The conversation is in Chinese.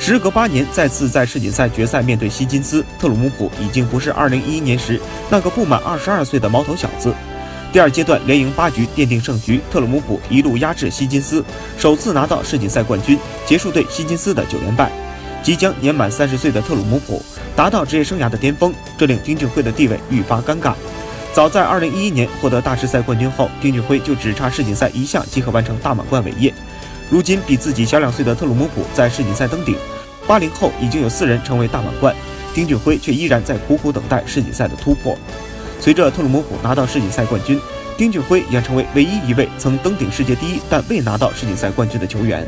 时隔八年再次在世锦赛决赛面对希金斯，特鲁姆普已经不是2011年时那个不满22岁的毛头小子。第二阶段连赢八局奠定胜局，特鲁姆普一路压制希金斯，首次拿到世锦赛冠军，结束对希金斯的九连败。即将年满三十岁的特鲁姆普达到职业生涯的巅峰，这令丁俊晖的地位愈发尴尬。早在2011年获得大师赛冠军后，丁俊晖就只差世锦赛一项即可完成大满贯伟业。如今比自己小两岁的特鲁姆普在世锦赛登顶，八零后已经有四人成为大满贯，丁俊晖却依然在苦苦等待世锦赛的突破。随着特鲁姆普拿到世锦赛冠军，丁俊晖也成为唯一一位曾登顶世界第一但未拿到世锦赛冠军的球员。